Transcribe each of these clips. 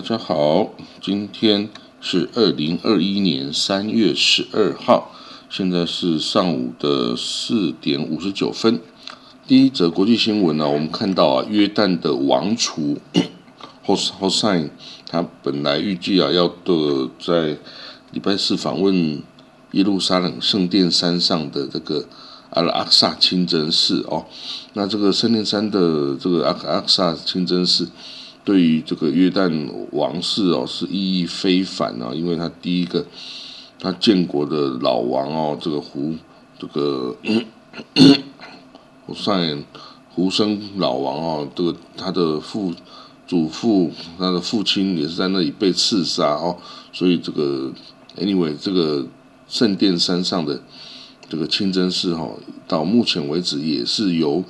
大家好，今天是二零二一年三月十二号，现在是上午的四点五十九分。第一则国际新闻呢，我们看到啊，约旦的王储 Hos Hossein，他本来预计啊要的在礼拜四访问耶路撒冷圣殿山上的这个阿拉阿克萨清真寺哦，那这个圣殿山的这个阿克阿克萨清真寺。对于这个约旦王室哦，是意义非凡啊，因为他第一个他建国的老王哦，这个胡这个 胡善胡生老王哦，这个他的父祖父他的父亲也是在那里被刺杀哦，所以这个 anyway 这个圣殿山上的这个清真寺哈，到目前为止也是由。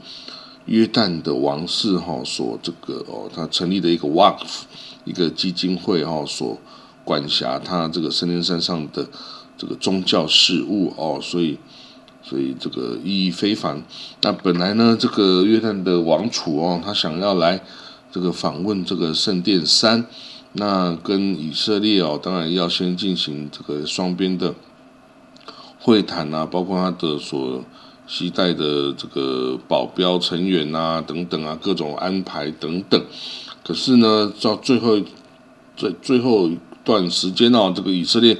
约旦的王室哈所这个哦，他成立的一个 WAF 一个基金会哈所管辖他这个圣殿山上的这个宗教事务哦，所以所以这个意义非凡。那本来呢，这个约旦的王储哦，他想要来这个访问这个圣殿山，那跟以色列哦，当然要先进行这个双边的会谈啊，包括他的所。期待的这个保镖成员啊，等等啊，各种安排等等。可是呢，到最后最最后一段时间哦，这个以色列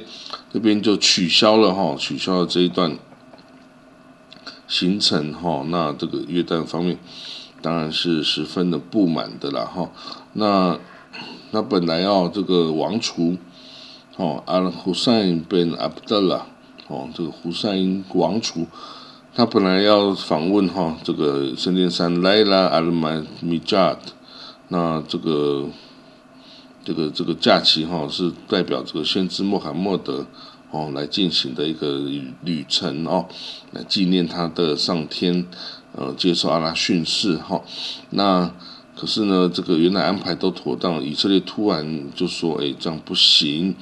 这边就取消了哈，取消了这一段行程哈。那这个约旦方面当然是十分的不满的啦哈。那那本来哦，这个王储哦，阿胡赛因本阿卜德拉哦，这个胡赛因王储。他本来要访问哈这个圣殿山莱拉阿尔曼米扎特，那这个这个这个假期哈是代表这个先知穆罕默德哦来进行的一个旅程哦，来纪念他的上天呃接受阿拉训示哈。那可是呢，这个原来安排都妥当，以色列突然就说哎这样不行。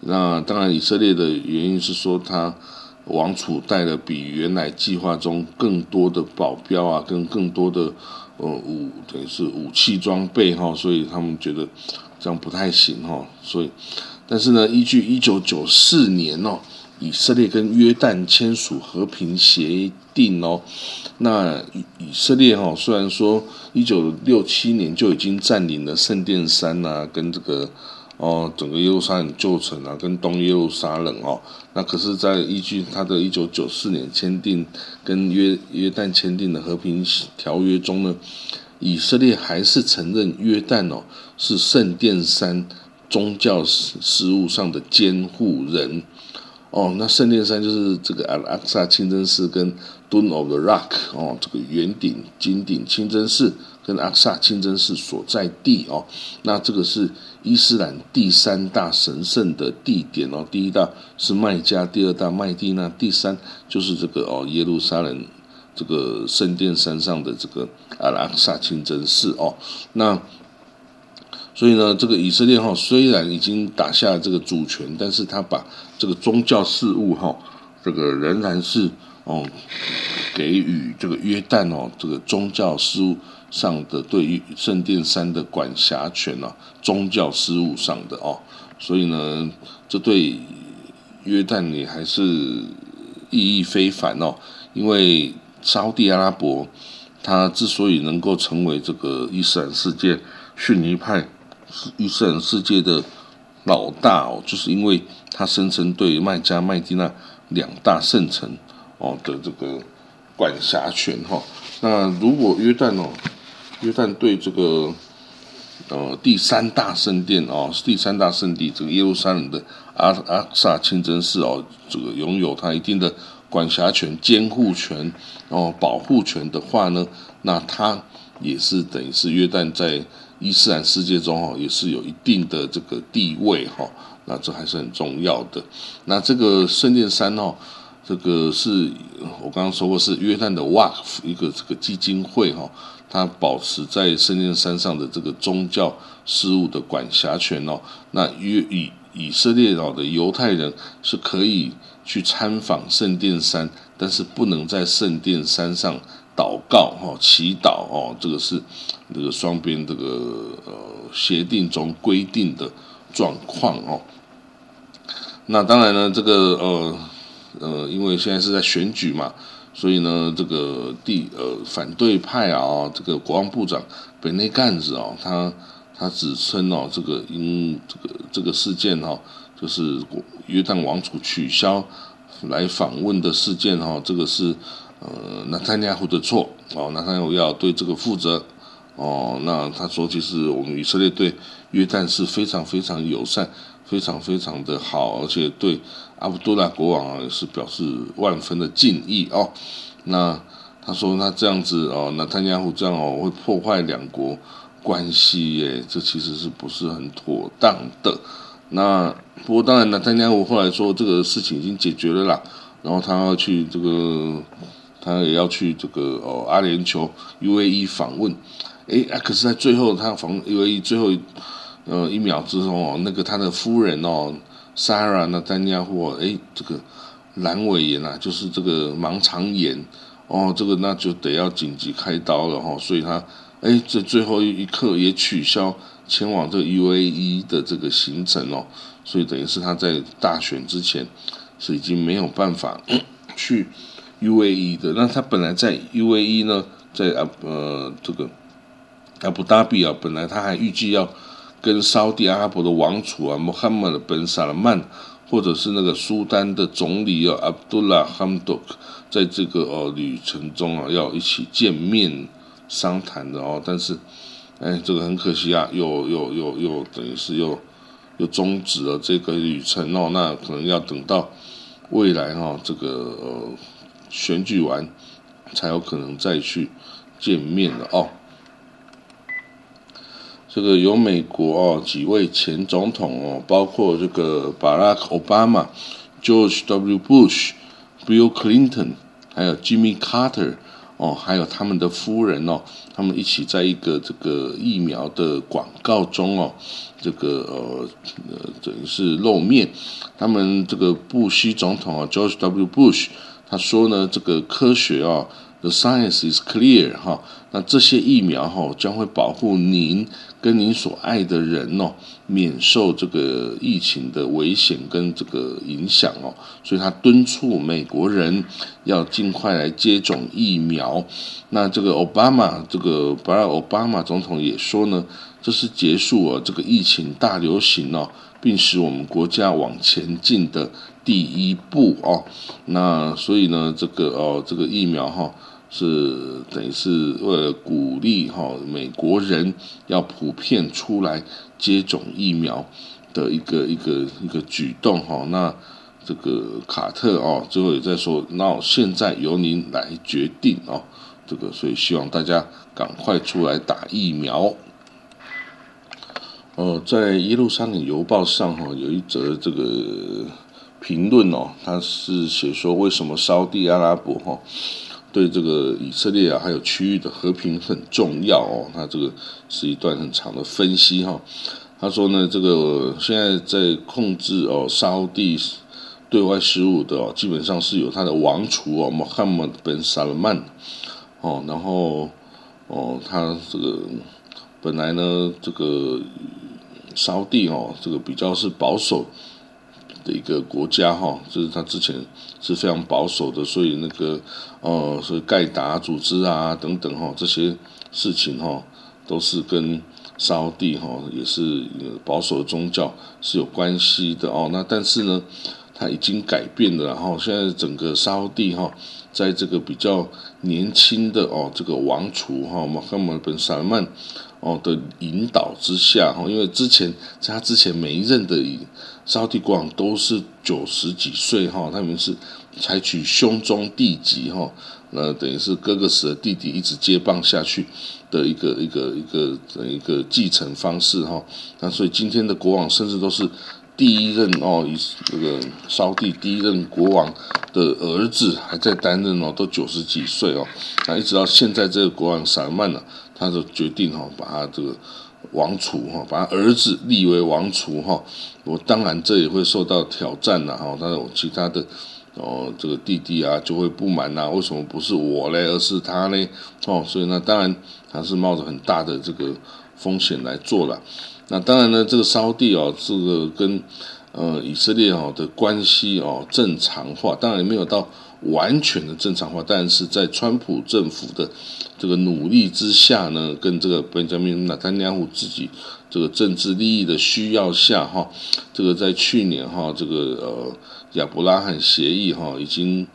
那当然以色列的原因是说他。王储带了比原来计划中更多的保镖啊，跟更多的呃武等于是武器装备哈，所以他们觉得这样不太行哈。所以，但是呢，依据一九九四年哦，以色列跟约旦签署和平协定哦，那以色列哈虽然说一九六七年就已经占领了圣殿山呐，跟这个。哦，整个耶路撒冷旧城啊，跟东耶路撒冷哦，那可是，在依据他的一九九四年签订跟约约旦签订的和平条约中呢，以色列还是承认约旦哦是圣殿山宗教事务上的监护人哦，那圣殿山就是这个阿拉萨清真寺跟 Dome of the Rock 哦，这个圆顶金顶清真寺。跟阿萨清真寺所在地哦，那这个是伊斯兰第三大神圣的地点哦，第一大是麦加，第二大麦地那，第三就是这个哦耶路撒冷这个圣殿山上的这个阿拉克萨清真寺哦，那所以呢，这个以色列哈虽然已经打下了这个主权，但是他把这个宗教事务哈，这个仍然是哦给予这个约旦哦这个宗教事务。上的对于圣殿山的管辖权啊，宗教事务上的哦，所以呢，这对约旦也还是意义非凡哦。因为沙地阿拉伯，它之所以能够成为这个伊斯兰世界逊尼派伊斯兰世界的老大哦，就是因为它声称对麦加、麦地那两大圣城哦的这个管辖权哈。那如果约旦哦，约旦对这个呃第三大圣殿哦，第三大圣地这个耶路撒冷的阿阿克萨清真寺哦，这个拥有它一定的管辖权、监护权、哦保护权的话呢，那它也是等于是约旦在伊斯兰世界中哦，也是有一定的这个地位哈。那这还是很重要的。那这个圣殿山哦，这个是我刚刚说过是约旦的 WAF 一个这个基金会哈。他保持在圣殿山上的这个宗教事务的管辖权哦，那约以以色列岛的犹太人是可以去参访圣殿山，但是不能在圣殿山上祷告哈祈祷哦，这个是这个双边这个呃协定中规定的状况哦。那当然呢，这个呃呃，因为现在是在选举嘛，所以呢，这个第呃反对派啊，这个国防部长本内干子啊，他他指称哦，这个因这个这个事件哦，就是约旦王储取消来访问的事件哈，这个是呃纳坦尼亚胡的错哦，纳坦尼亚要对这个负责哦。那他说，其实我们以色列对约旦是非常非常友善。非常非常的好，而且对阿卜杜拉国王啊也是表示万分的敬意哦。那他说那这样子哦，那坦尼亚胡这样哦会破坏两国关系耶，这其实是不是很妥当的？那不过当然，那坦尼亚胡后来说这个事情已经解决了啦，然后他要去这个，他也要去这个哦阿联酋 UAE 访问，诶啊，可是在最后他访 UAE 最后。呃，一秒之后哦，那个他的夫人哦，Sarah 那丹尼亚或哎，这个阑尾炎啊，就是这个盲肠炎哦，这个那就得要紧急开刀了哈，所以他哎，这最后一刻也取消前往这个 UAE 的这个行程哦，所以等于是他在大选之前是已经没有办法去 UAE 的。那他本来在 UAE 呢，在啊呃这个阿布达比啊，本来他还预计要。跟沙地阿拉伯的王储啊，穆罕默德本萨勒曼，或者是那个苏丹的总理啊，阿卜杜拉哈姆多克，在这个哦旅程中啊，要一起见面商谈的哦，但是，哎，这个很可惜啊，又又又又等于是又又终止了这个旅程哦，那可能要等到未来哈，这个呃选举完才有可能再去见面的哦。这个有美国哦几位前总统哦，包括这个 Barack Obama、George W. Bush、Bill Clinton，还有 Jimmy Carter 哦，还有他们的夫人哦，他们一起在一个这个疫苗的广告中哦，这个呃呃等于是露面。他们这个布希总统啊，George W. Bush，他说呢，这个科学啊，The science is clear 哈，那这些疫苗哈将会保护您。跟您所爱的人哦，免受这个疫情的危险跟这个影响哦，所以他敦促美国人要尽快来接种疫苗。那这个奥巴马，这个巴尔奥巴马总统也说呢，这是结束了这个疫情大流行哦，并使我们国家往前进的第一步哦。那所以呢，这个哦，这个疫苗哈。是等于是为了鼓励哈美国人要普遍出来接种疫苗的一个一个一个举动哈。那这个卡特哦，最后也在说，那现在由您来决定哦。这个所以希望大家赶快出来打疫苗。哦，在耶路撒冷邮报上哈有一则这个评论哦，他是写说为什么烧地阿拉伯哈。对这个以色列啊，还有区域的和平很重要哦。他这个是一段很长的分析哈。他说呢，这个现在在控制哦沙地对外事务的哦，基本上是有他的王储哦，Mohammed bin Salman 哦。然后哦，他这个本来呢，这个沙地哦，这个比较是保守。的一个国家哈，就是他之前是非常保守的，所以那个呃，所以盖达组织啊等等哈，这些事情哈，都是跟沙地哈也是保守的宗教是有关系的哦。那但是呢，他已经改变了，然后现在整个沙地哈，在这个比较年轻的哦这个王储哈马哈马本萨曼哦的引导之下哈，因为之前在他之前每一任的。沙地国王都是九十几岁哈，他们是采取兄终弟及哈，那等于是哥哥死了，弟弟一直接棒下去的一个一个一个一个继承方式哈。那所以今天的国王甚至都是第一任哦，以那个沙地第一任国王的儿子还在担任哦，都九十几岁哦。那一直到现在这个国王萨曼呢，他就决定哈，把他这个。王储哈，把他儿子立为王储哈，我当然这也会受到挑战了哈。他有其他的哦，这个弟弟啊就会不满呐，为什么不是我嘞，而是他嘞？哦，所以呢，当然他是冒着很大的这个风险来做了。那当然呢，这个烧地哦，这个跟呃以色列哦的关系哦正常化，当然也没有到完全的正常化，但是在川普政府的这个努力之下呢，跟这个本加明纳坦尼亚胡自己这个政治利益的需要下哈，这个在去年哈这个呃亚伯拉罕协议哈已经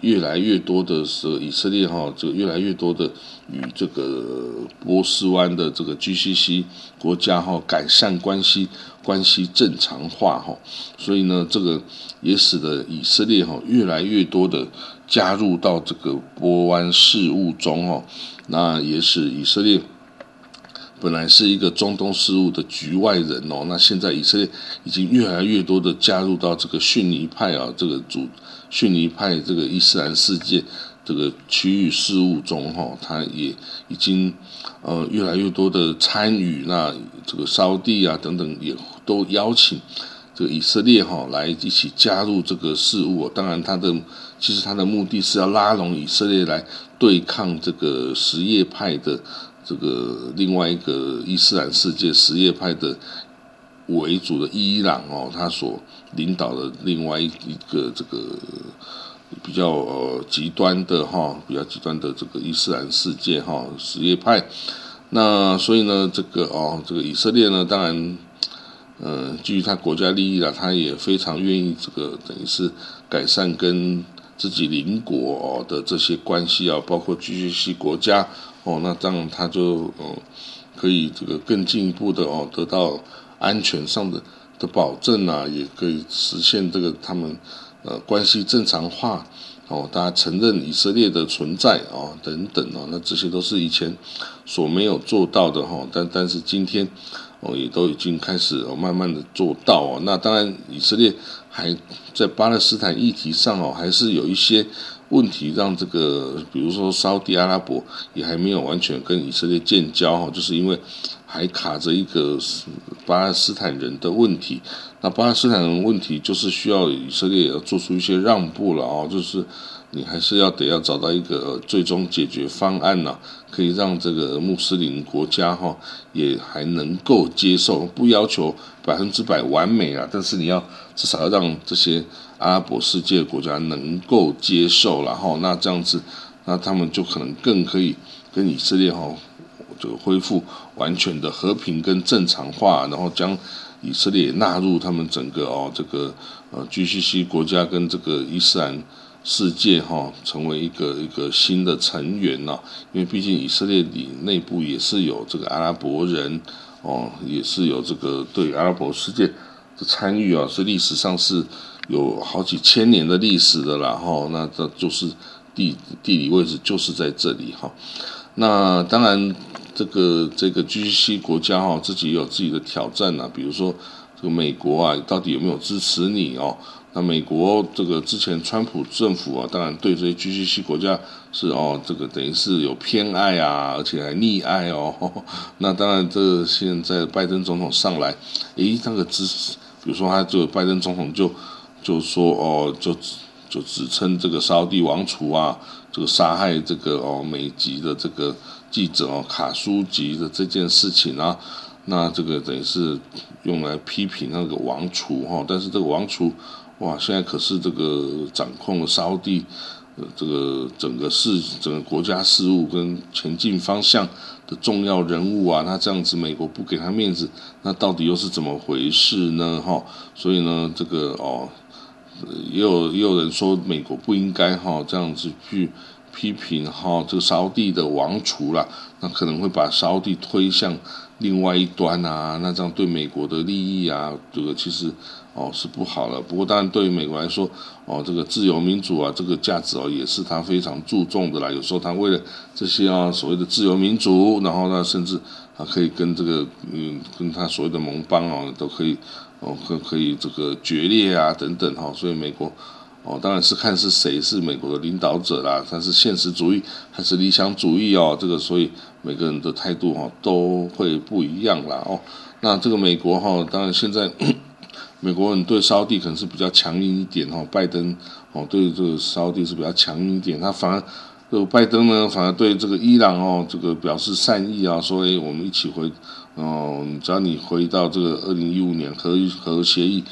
越来越多的是以色列哈这个越来越多的。与这个波斯湾的这个 GCC 国家哈改善关系，关系正常化哈，所以呢，这个也使得以色列哈越来越多的加入到这个波湾事务中哦，那也使以色列本来是一个中东事务的局外人哦，那现在以色列已经越来越多的加入到这个逊尼派啊，这个主逊尼派这个伊斯兰世界。这个区域事务中，哈，他也已经呃越来越多的参与。那这个沙地啊等等，也都邀请这个以色列哈来一起加入这个事务。当然，他的其实他的目的是要拉拢以色列来对抗这个什叶派的这个另外一个伊斯兰世界什叶派的为主的伊朗哦，他所领导的另外一个这个。比较呃极端的哈，比较极端的这个伊斯兰世界哈，什叶派。那所以呢，这个哦，这个以色列呢，当然，嗯，基于他国家利益啦，他也非常愿意这个等于是改善跟自己邻国的这些关系啊，包括 GCC 国家哦，那这样他就嗯可以这个更进一步的哦，得到安全上的的保证啊，也可以实现这个他们。呃，关系正常化哦，大家承认以色列的存在哦，等等哦，那这些都是以前所没有做到的哈，但但是今天哦，也都已经开始哦，慢慢的做到哦。那当然，以色列还在巴勒斯坦议题上哦，还是有一些问题，让这个比如说沙特阿拉伯也还没有完全跟以色列建交哈，就是因为还卡着一个巴勒斯坦人的问题。那巴勒斯坦人问题就是需要以色列要做出一些让步了哦，就是你还是要得要找到一个最终解决方案呐，可以让这个穆斯林国家哈也还能够接受，不要求百分之百完美啊，但是你要至少要让这些阿拉伯世界国家能够接受然后那这样子，那他们就可能更可以跟以色列哈就恢复完全的和平跟正常化，然后将。以色列纳入他们整个哦，这个呃 GCC 国家跟这个伊斯兰世界哈，成为一个一个新的成员呐。因为毕竟以色列里内部也是有这个阿拉伯人哦，也是有这个对阿拉伯世界的参与啊，是历史上是有好几千年的历史的啦哈。那这就是地地理位置就是在这里哈。那当然。这个这个 GCC 国家哈，自己有自己的挑战呐。比如说，这个美国啊，到底有没有支持你哦？那美国这个之前川普政府啊，当然对这些 GCC 国家是哦，这个等于是有偏爱啊，而且还溺爱哦。那当然，这现在拜登总统上来，诶，那个支持，比如说他这个拜登总统就就说哦，就就指称这个沙地王储啊，这个杀害这个哦美籍的这个。记者哦，卡书籍的这件事情啊，那这个等于是用来批评那个王储哈，但是这个王储哇，现在可是这个掌控了沙地呃这个整个事整个国家事务跟前进方向的重要人物啊，那这样子美国不给他面子，那到底又是怎么回事呢哈？所以呢，这个哦，也有也有人说美国不应该哈这样子去。批评哈这个沙地的王储啦，那可能会把沙地推向另外一端啊，那这样对美国的利益啊，这个其实哦是不好了。不过当然对于美国来说，哦这个自由民主啊，这个价值哦也是他非常注重的啦。有时候他为了这些啊所谓的自由民主，然后呢甚至啊可以跟这个嗯跟他所谓的盟邦哦都可以哦可可以这个决裂啊等等哈，所以美国。哦，当然是看是谁是美国的领导者啦，他是现实主义还是理想主义哦？这个所以每个人的态度哈都会不一样啦哦。那这个美国哈，当然现在美国人对沙地可能是比较强硬一点哈，拜登哦对这个沙地是比较强硬一点，他反而拜登呢，反而对这个伊朗哦，这个表示善意啊，说诶，我们一起回，哦，只要你回到这个二零一五年核核协议，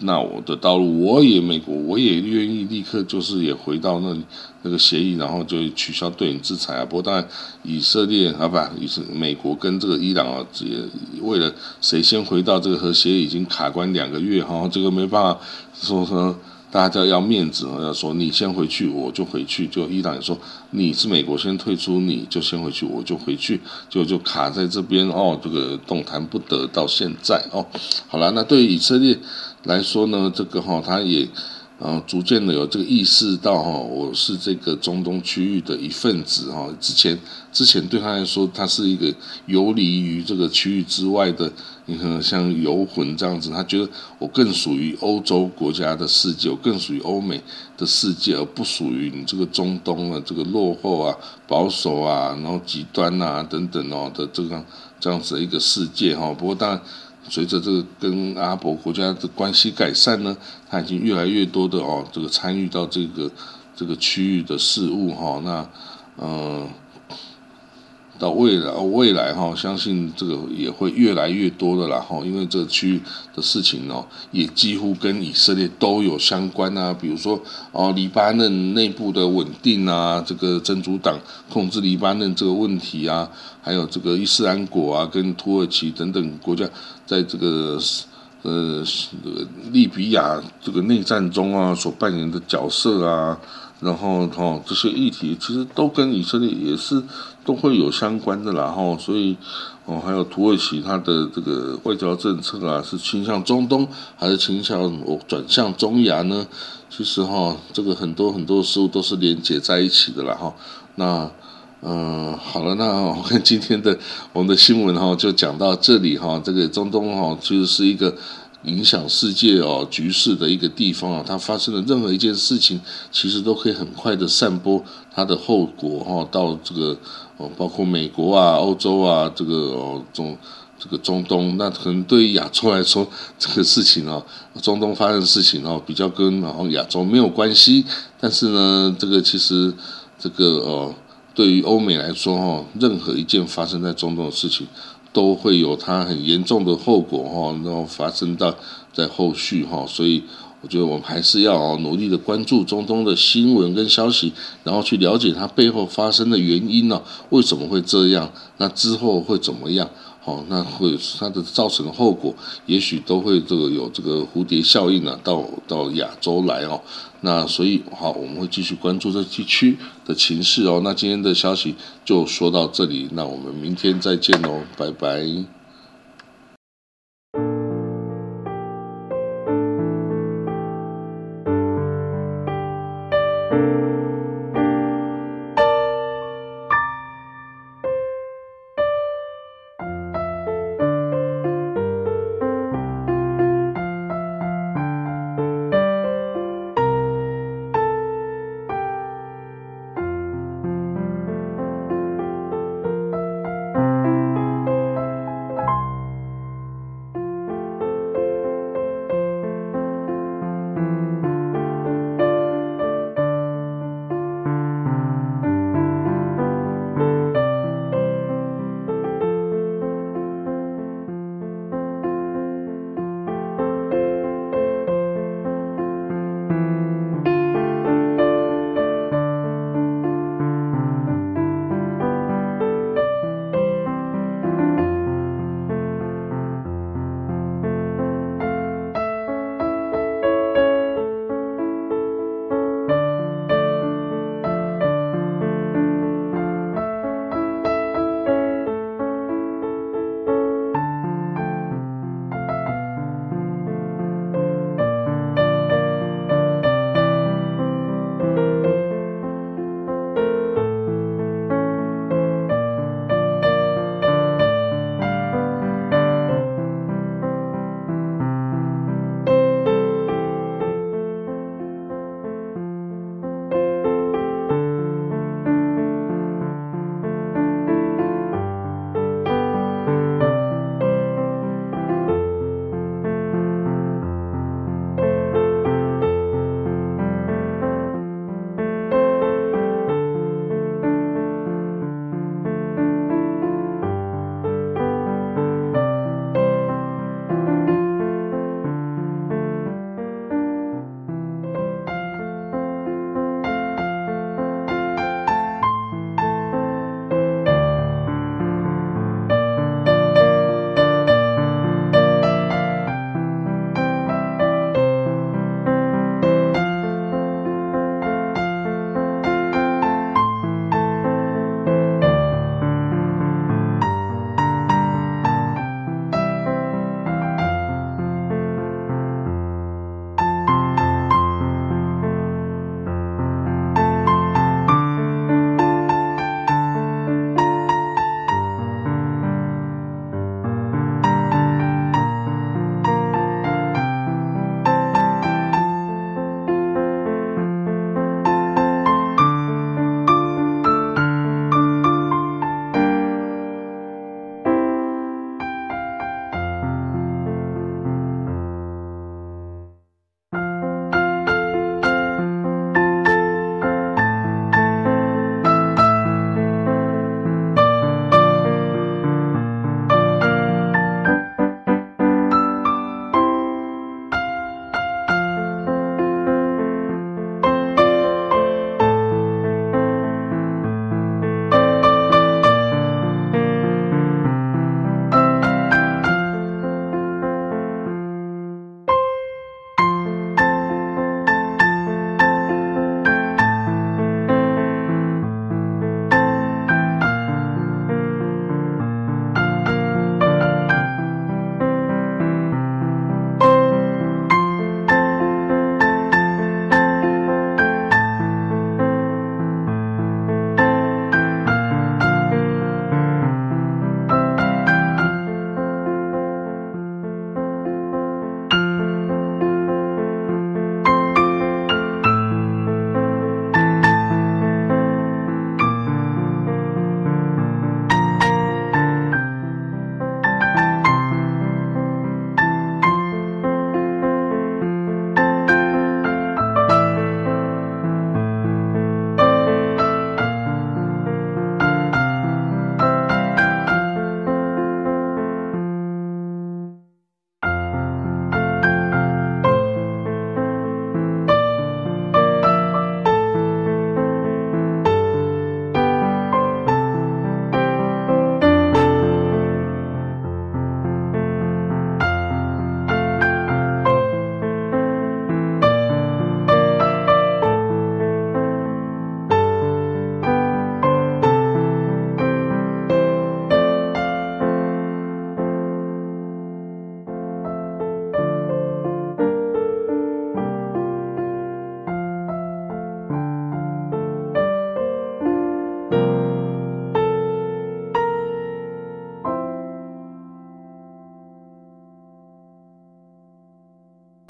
那我的道路，我也美国，我也愿意立刻就是也回到那那个协议，然后就取消对你制裁啊。不过当然，以色列啊不，以色美国跟这个伊朗啊，也为了谁先回到这个核协议，已经卡关两个月哈，这个没办法说说。大家要面子，要说你先回去，我就回去。就伊朗也说你是美国先退出，你就先回去，我就回去，就就卡在这边哦，这个动弹不得到现在哦。好了，那对于以色列来说呢，这个哈，他也。啊，逐渐的有这个意识到哈，我是这个中东区域的一份子哈。之前之前对他来说，他是一个游离于这个区域之外的，你可能像游魂这样子。他觉得我更属于欧洲国家的世界，我更属于欧美的世界，而不属于你这个中东的这个落后啊、保守啊、然后极端啊等等哦的这个这样子的一个世界哈。不过当然。随着这个跟阿拉伯国家的关系改善呢，他已经越来越多的哦，这个参与到这个这个区域的事务哈，那嗯。到未来，未来哈，相信这个也会越来越多的啦哈，因为这个区的事情哦，也几乎跟以色列都有相关啊。比如说哦，黎巴嫩内部的稳定啊，这个真主党控制黎巴嫩这个问题啊，还有这个伊斯兰国啊，跟土耳其等等国家在这个呃这个利比亚这个内战中啊所扮演的角色啊。然后哈，这些议题其实都跟以色列也是都会有相关的啦哈，所以哦，还有土耳其它的这个外交政策啊，是倾向中东还是倾向我转向中亚呢？其实哈，这个很多很多事物都是连接在一起的啦哈。那嗯，好了，那我看今天的我们的新闻哈，就讲到这里哈。这个中东哈，其实是一个。影响世界哦局势的一个地方啊，它发生的任何一件事情，其实都可以很快的散播它的后果哈，到这个哦，包括美国啊、欧洲啊，这个哦中这个中东，那可能对于亚洲来说，这个事情哦，中东发生的事情哦，比较跟然后亚洲没有关系，但是呢，这个其实这个哦，对于欧美来说哈，任何一件发生在中东的事情。都会有它很严重的后果哈，然后发生到在后续哈，所以我觉得我们还是要努力的关注中东的新闻跟消息，然后去了解它背后发生的原因呢？为什么会这样？那之后会怎么样？哦，那会它的造成的后果，也许都会这个有这个蝴蝶效应啊，到到亚洲来哦。那所以好，我们会继续关注这地区的情势哦。那今天的消息就说到这里，那我们明天再见喽，拜拜。